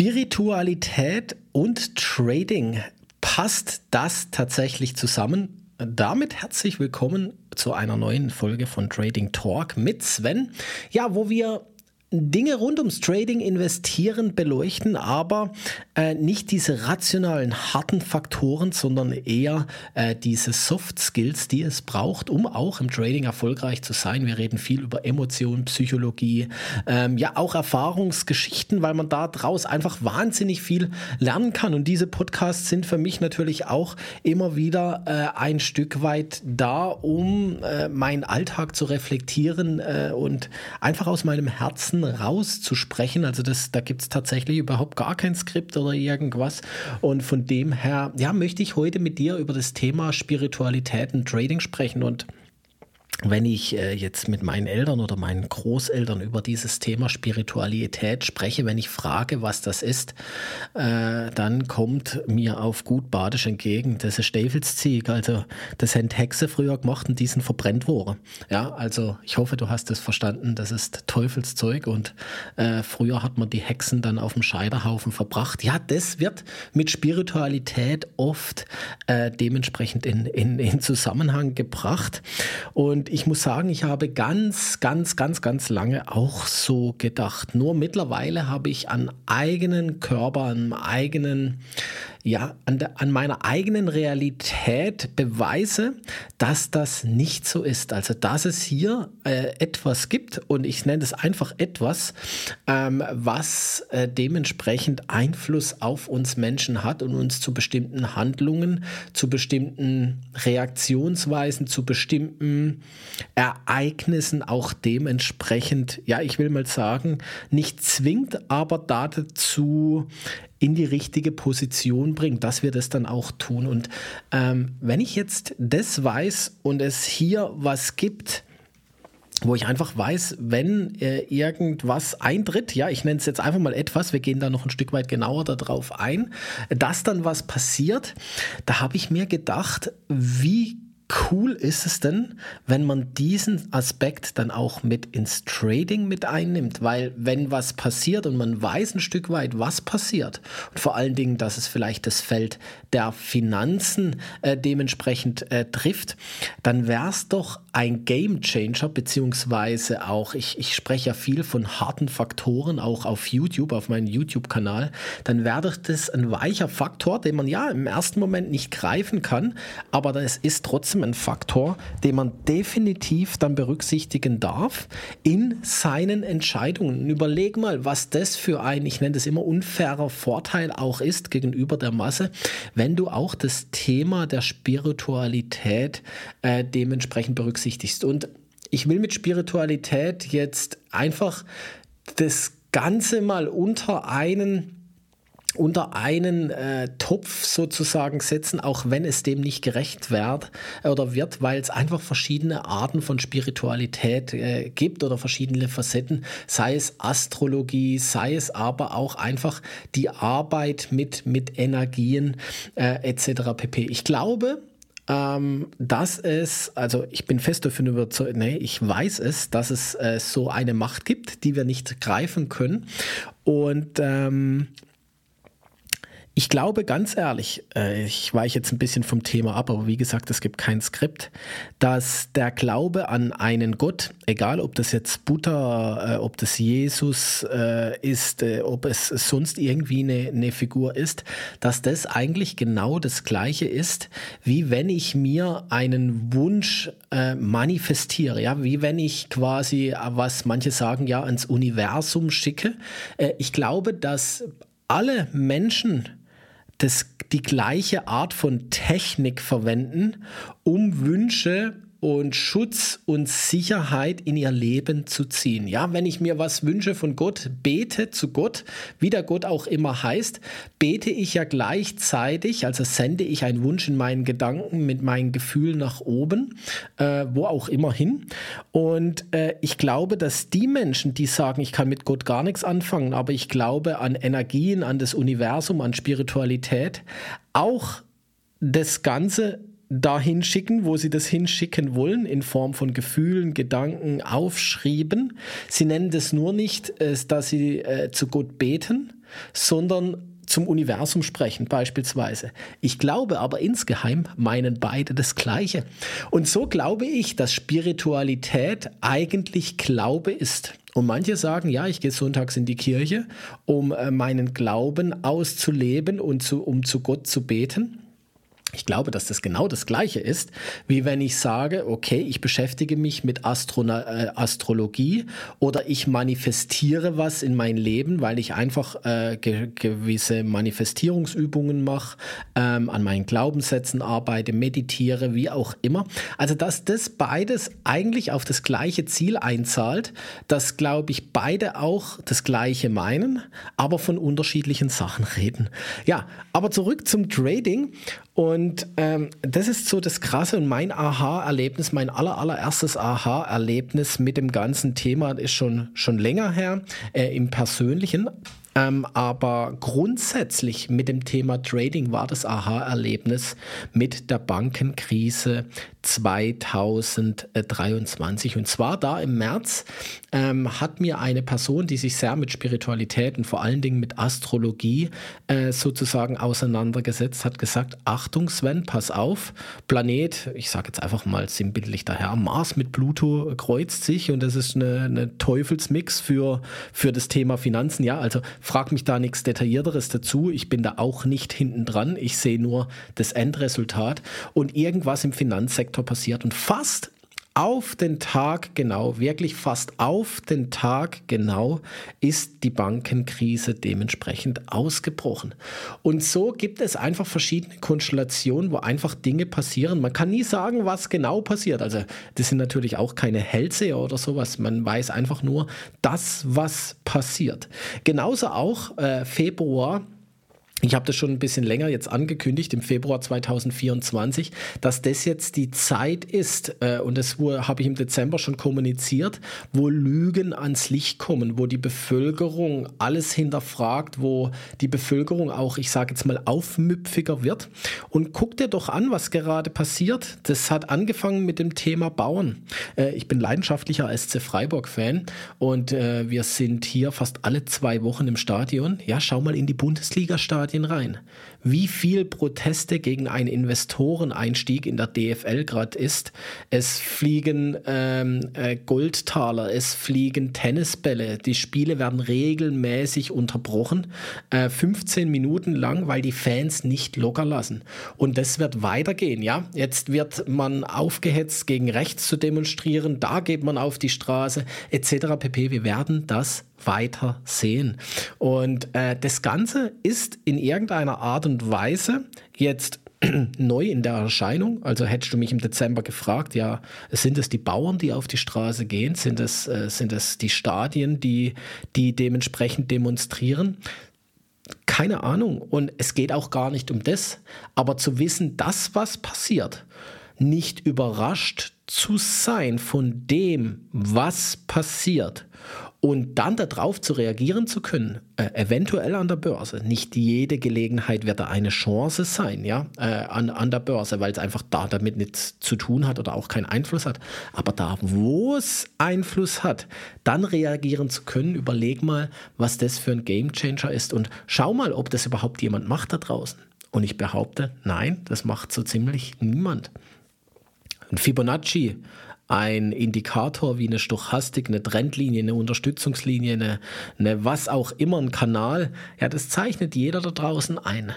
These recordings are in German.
Spiritualität und Trading. Passt das tatsächlich zusammen? Damit herzlich willkommen zu einer neuen Folge von Trading Talk mit Sven. Ja, wo wir Dinge rund ums Trading, Investieren beleuchten, aber äh, nicht diese rationalen, harten Faktoren, sondern eher äh, diese Soft Skills, die es braucht, um auch im Trading erfolgreich zu sein. Wir reden viel über Emotionen, Psychologie, ähm, ja auch Erfahrungsgeschichten, weil man da draus einfach wahnsinnig viel lernen kann. Und diese Podcasts sind für mich natürlich auch immer wieder äh, ein Stück weit da, um äh, meinen Alltag zu reflektieren äh, und einfach aus meinem Herzen rauszusprechen. Also das, da gibt es tatsächlich überhaupt gar kein Skript oder irgendwas. Und von dem her, ja, möchte ich heute mit dir über das Thema Spiritualität und Trading sprechen und wenn ich äh, jetzt mit meinen Eltern oder meinen Großeltern über dieses Thema Spiritualität spreche, wenn ich frage, was das ist, äh, dann kommt mir auf gut Badisch entgegen, das ist Teufelszieg. Also das haben Hexe früher gemacht und diesen verbrennt worden. Ja, also ich hoffe, du hast es verstanden, das ist Teufelszeug und äh, früher hat man die Hexen dann auf dem Scheiterhaufen verbracht. Ja, das wird mit Spiritualität oft dementsprechend in, in, in Zusammenhang gebracht und ich muss sagen, ich habe ganz, ganz, ganz, ganz lange auch so gedacht. Nur mittlerweile habe ich an eigenen Körper, an eigenen ja, an, der, an meiner eigenen Realität beweise, dass das nicht so ist. Also, dass es hier äh, etwas gibt und ich nenne es einfach etwas, ähm, was äh, dementsprechend Einfluss auf uns Menschen hat und uns zu bestimmten Handlungen, zu bestimmten Reaktionsweisen, zu bestimmten Ereignissen auch dementsprechend, ja, ich will mal sagen, nicht zwingt, aber dazu in die richtige Position bringt, dass wir das dann auch tun. Und ähm, wenn ich jetzt das weiß und es hier was gibt, wo ich einfach weiß, wenn äh, irgendwas eintritt, ja, ich nenne es jetzt einfach mal etwas, wir gehen da noch ein Stück weit genauer darauf ein, dass dann was passiert, da habe ich mir gedacht, wie cool ist es denn, wenn man diesen Aspekt dann auch mit ins Trading mit einnimmt? Weil wenn was passiert und man weiß ein Stück weit, was passiert und vor allen Dingen, dass es vielleicht das Feld der Finanzen äh, dementsprechend äh, trifft, dann wäre es doch ein Game Changer, beziehungsweise auch, ich, ich spreche ja viel von harten Faktoren, auch auf YouTube, auf meinem YouTube-Kanal, dann wäre das ein weicher Faktor, den man ja im ersten Moment nicht greifen kann, aber es ist trotzdem Faktor, den man definitiv dann berücksichtigen darf in seinen Entscheidungen. Überleg mal, was das für ein, ich nenne das immer unfairer Vorteil auch ist gegenüber der Masse, wenn du auch das Thema der Spiritualität äh, dementsprechend berücksichtigst. Und ich will mit Spiritualität jetzt einfach das Ganze mal unter einen unter einen äh, Topf sozusagen setzen, auch wenn es dem nicht gerecht wird oder wird, weil es einfach verschiedene Arten von Spiritualität äh, gibt oder verschiedene Facetten, sei es Astrologie, sei es aber auch einfach die Arbeit mit, mit Energien äh, etc. pp. Ich glaube, ähm, dass es, also ich bin fest davon überzeugt, nee, ich weiß es, dass es äh, so eine Macht gibt, die wir nicht greifen können. Und ähm, ich glaube ganz ehrlich, äh, ich weiche jetzt ein bisschen vom Thema ab, aber wie gesagt, es gibt kein Skript, dass der Glaube an einen Gott, egal ob das jetzt Buddha, äh, ob das Jesus äh, ist, ob es sonst irgendwie eine, eine Figur ist, dass das eigentlich genau das gleiche ist, wie wenn ich mir einen Wunsch manifestiere, ja, wie wenn ich quasi, was manche sagen, ja, ans Universum schicke. ich glaube, dass alle Menschen das, die gleiche Art von Technik verwenden, um Wünsche und Schutz und Sicherheit in ihr Leben zu ziehen. Ja, wenn ich mir was wünsche von Gott, bete zu Gott, wie der Gott auch immer heißt, bete ich ja gleichzeitig, also sende ich einen Wunsch in meinen Gedanken mit meinen Gefühlen nach oben, äh, wo auch immer hin. Und äh, ich glaube, dass die Menschen, die sagen, ich kann mit Gott gar nichts anfangen, aber ich glaube an Energien, an das Universum, an Spiritualität, auch das Ganze dahin schicken, wo sie das hinschicken wollen, in Form von Gefühlen, Gedanken aufschrieben. Sie nennen das nur nicht, äh, dass sie äh, zu Gott beten, sondern zum Universum sprechen beispielsweise. Ich glaube aber insgeheim meinen beide das Gleiche. Und so glaube ich, dass Spiritualität eigentlich Glaube ist. Und manche sagen, ja, ich gehe sonntags in die Kirche, um äh, meinen Glauben auszuleben und zu, um zu Gott zu beten. Ich glaube, dass das genau das Gleiche ist, wie wenn ich sage, okay, ich beschäftige mich mit Astro äh, Astrologie oder ich manifestiere was in mein Leben, weil ich einfach äh, ge gewisse Manifestierungsübungen mache, ähm, an meinen Glaubenssätzen arbeite, meditiere, wie auch immer. Also, dass das beides eigentlich auf das gleiche Ziel einzahlt, dass, glaube ich, beide auch das Gleiche meinen, aber von unterschiedlichen Sachen reden. Ja, aber zurück zum Trading. Und ähm, das ist so das Krasse und mein Aha-Erlebnis, mein aller, allererstes Aha-Erlebnis mit dem ganzen Thema ist schon, schon länger her äh, im Persönlichen. Ähm, aber grundsätzlich mit dem Thema Trading war das Aha-Erlebnis mit der Bankenkrise 2023. Und zwar da im März ähm, hat mir eine Person, die sich sehr mit Spiritualität und vor allen Dingen mit Astrologie äh, sozusagen auseinandergesetzt hat, gesagt, Achtung Sven, pass auf, Planet, ich sage jetzt einfach mal sinnbildlich daher, Mars mit Pluto kreuzt sich und das ist eine, eine Teufelsmix für, für das Thema Finanzen. Ja, also frag mich da nichts Detaillierteres dazu. Ich bin da auch nicht hinten dran. Ich sehe nur das Endresultat und irgendwas im Finanzsektor passiert. Und fast auf den Tag genau, wirklich fast auf den Tag genau ist die Bankenkrise dementsprechend ausgebrochen. Und so gibt es einfach verschiedene Konstellationen, wo einfach Dinge passieren. Man kann nie sagen, was genau passiert. Also das sind natürlich auch keine Hellseher oder sowas. Man weiß einfach nur das, was passiert. Genauso auch äh, Februar ich habe das schon ein bisschen länger jetzt angekündigt, im Februar 2024, dass das jetzt die Zeit ist, äh, und das habe ich im Dezember schon kommuniziert, wo Lügen ans Licht kommen, wo die Bevölkerung alles hinterfragt, wo die Bevölkerung auch, ich sage jetzt mal, aufmüpfiger wird. Und guck dir doch an, was gerade passiert. Das hat angefangen mit dem Thema Bauern. Äh, ich bin leidenschaftlicher SC Freiburg-Fan und äh, wir sind hier fast alle zwei Wochen im Stadion. Ja, schau mal in die Bundesliga-Stadien Stadien rein. Wie viel Proteste gegen einen Investoreneinstieg in der DFL gerade ist. Es fliegen ähm, äh, Goldtaler, es fliegen Tennisbälle. Die Spiele werden regelmäßig unterbrochen, äh, 15 Minuten lang, weil die Fans nicht locker lassen. Und das wird weitergehen. Ja, jetzt wird man aufgehetzt, gegen rechts zu demonstrieren. Da geht man auf die Straße etc. pp. Wir werden das weiter sehen. Und äh, das Ganze ist in irgendeiner Art und Weise jetzt neu in der Erscheinung. Also hättest du mich im Dezember gefragt, ja, sind es die Bauern, die auf die Straße gehen? Sind es, äh, sind es die Stadien, die, die dementsprechend demonstrieren? Keine Ahnung. Und es geht auch gar nicht um das. Aber zu wissen, dass was passiert, nicht überrascht zu sein von dem, was passiert und dann darauf zu reagieren zu können, äh, eventuell an der Börse. Nicht jede Gelegenheit wird da eine Chance sein, ja, äh, an, an der Börse, weil es einfach da damit nichts zu tun hat oder auch keinen Einfluss hat. Aber da, wo es Einfluss hat, dann reagieren zu können, überleg mal, was das für ein Gamechanger ist und schau mal, ob das überhaupt jemand macht da draußen. Und ich behaupte, nein, das macht so ziemlich niemand. Ein Fibonacci ein Indikator wie eine Stochastik, eine Trendlinie, eine Unterstützungslinie, eine, eine was auch immer, ein Kanal, ja, das zeichnet jeder da draußen ein.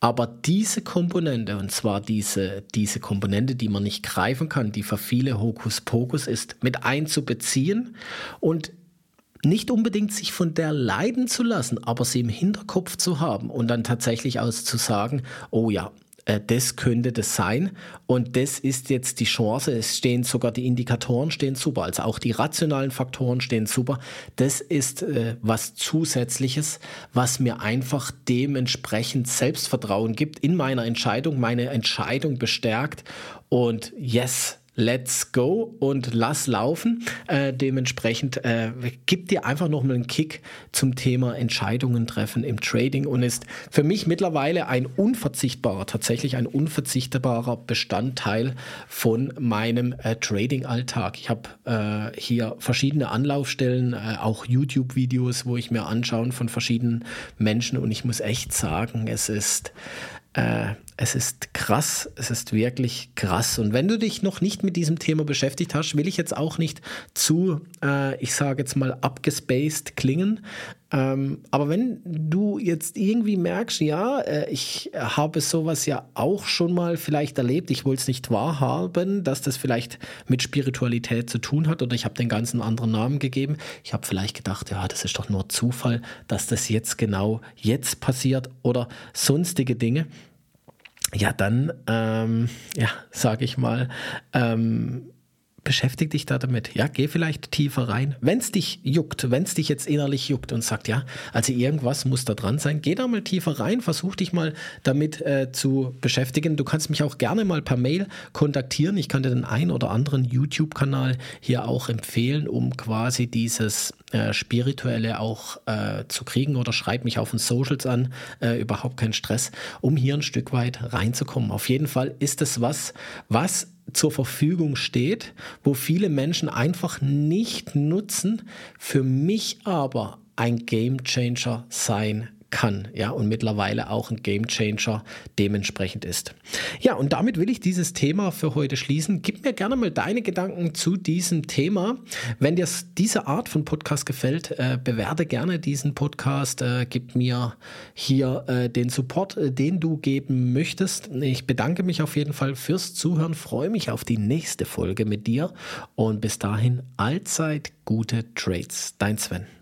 Aber diese Komponente, und zwar diese, diese Komponente, die man nicht greifen kann, die für viele Hokuspokus ist, mit einzubeziehen und nicht unbedingt sich von der leiden zu lassen, aber sie im Hinterkopf zu haben und dann tatsächlich aus zu sagen, oh ja, das könnte das sein und das ist jetzt die Chance. Es stehen sogar die Indikatoren stehen super, also auch die rationalen Faktoren stehen super. Das ist äh, was Zusätzliches, was mir einfach dementsprechend Selbstvertrauen gibt in meiner Entscheidung, meine Entscheidung bestärkt und yes, let's go und lass laufen. Äh, dementsprechend äh, gibt dir einfach nochmal einen Kick zum Thema Entscheidungen treffen im Trading und ist für mich mittlerweile ein unverzichtbarer, tatsächlich ein unverzichtbarer Bestandteil von meinem äh, Trading-Alltag. Ich habe äh, hier verschiedene Anlaufstellen, äh, auch YouTube-Videos, wo ich mir anschaue von verschiedenen Menschen und ich muss echt sagen, es ist äh, es ist krass, es ist wirklich krass. Und wenn du dich noch nicht mit diesem Thema beschäftigt hast, will ich jetzt auch nicht zu, äh, ich sage jetzt mal, abgespaced klingen. Ähm, aber wenn du jetzt irgendwie merkst, ja, äh, ich habe sowas ja auch schon mal vielleicht erlebt, ich wollte es nicht wahrhaben, dass das vielleicht mit Spiritualität zu tun hat oder ich habe den ganzen anderen Namen gegeben. Ich habe vielleicht gedacht, ja, das ist doch nur Zufall, dass das jetzt genau jetzt passiert oder sonstige Dinge ja, dann, ähm, ja, sage ich mal, ähm, beschäftige dich da damit. Ja, geh vielleicht tiefer rein. Wenn es dich juckt, wenn es dich jetzt innerlich juckt und sagt, ja, also irgendwas muss da dran sein, geh da mal tiefer rein, versuch dich mal damit äh, zu beschäftigen. Du kannst mich auch gerne mal per Mail kontaktieren. Ich kann dir den einen oder anderen YouTube-Kanal hier auch empfehlen, um quasi dieses äh, Spirituelle auch äh, zu kriegen oder schreib mich auf den Socials an, äh, überhaupt kein Stress, um hier ein Stück weit reinzukommen. Auf jeden Fall ist es was, was zur Verfügung steht, wo viele Menschen einfach nicht nutzen, für mich aber ein Game Changer sein kann, ja, und mittlerweile auch ein Game Changer dementsprechend ist. Ja, und damit will ich dieses Thema für heute schließen. Gib mir gerne mal deine Gedanken zu diesem Thema. Wenn dir diese Art von Podcast gefällt, äh, bewerte gerne diesen Podcast, äh, gib mir hier äh, den Support, äh, den du geben möchtest. Ich bedanke mich auf jeden Fall fürs Zuhören, freue mich auf die nächste Folge mit dir und bis dahin allzeit gute Trades. Dein Sven.